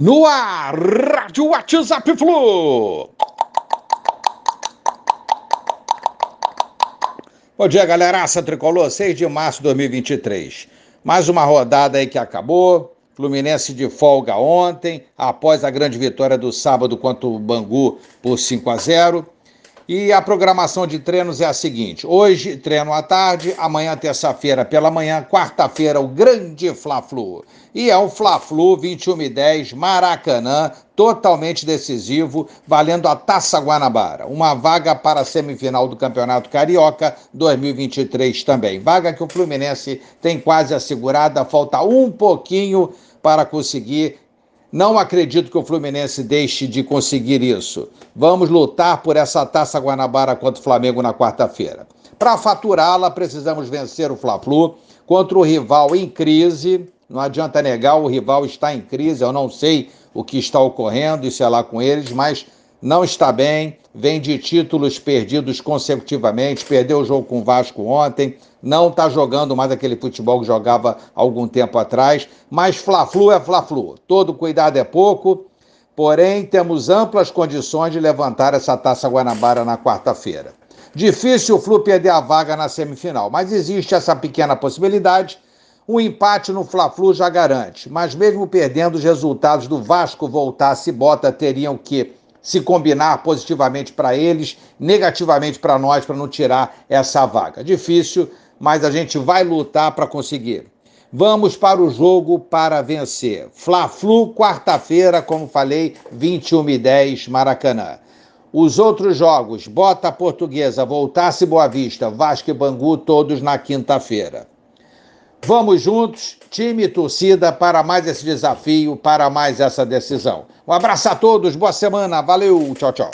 No ar, Rádio WhatsApp Flu. Bom dia, galeraça tricolor, 6 de março de 2023. Mais uma rodada aí que acabou. Fluminense de folga ontem, após a grande vitória do sábado contra o Bangu por 5 a 0. E a programação de treinos é a seguinte: hoje treino à tarde, amanhã terça-feira pela manhã, quarta-feira o grande Fla-Flu. E é o Fla-Flu 21 e 10 Maracanã, totalmente decisivo, valendo a Taça Guanabara, uma vaga para a semifinal do Campeonato Carioca 2023 também. Vaga que o Fluminense tem quase assegurada, falta um pouquinho para conseguir não acredito que o Fluminense deixe de conseguir isso. Vamos lutar por essa taça Guanabara contra o Flamengo na quarta-feira. Para faturá-la, precisamos vencer o Fla-Flu contra o rival em crise. Não adianta negar, o rival está em crise. Eu não sei o que está ocorrendo, isso é lá com eles, mas não está bem, vem de títulos perdidos consecutivamente, perdeu o jogo com o Vasco ontem, não está jogando mais aquele futebol que jogava algum tempo atrás, mas Fla-Flu é Fla-Flu, todo cuidado é pouco, porém temos amplas condições de levantar essa Taça Guanabara na quarta-feira. Difícil o Flu perder a vaga na semifinal, mas existe essa pequena possibilidade. Um empate no Fla-Flu já garante, mas mesmo perdendo os resultados do Vasco voltar se bota teriam que se combinar positivamente para eles, negativamente para nós, para não tirar essa vaga. Difícil, mas a gente vai lutar para conseguir. Vamos para o jogo para vencer. Fla-Flu, quarta-feira, como falei, 21 e 10, Maracanã. Os outros jogos, Bota Portuguesa, Voltasse Boa Vista, Vasco e Bangu, todos na quinta-feira. Vamos juntos, time e torcida, para mais esse desafio, para mais essa decisão. Um abraço a todos, boa semana, valeu, tchau, tchau.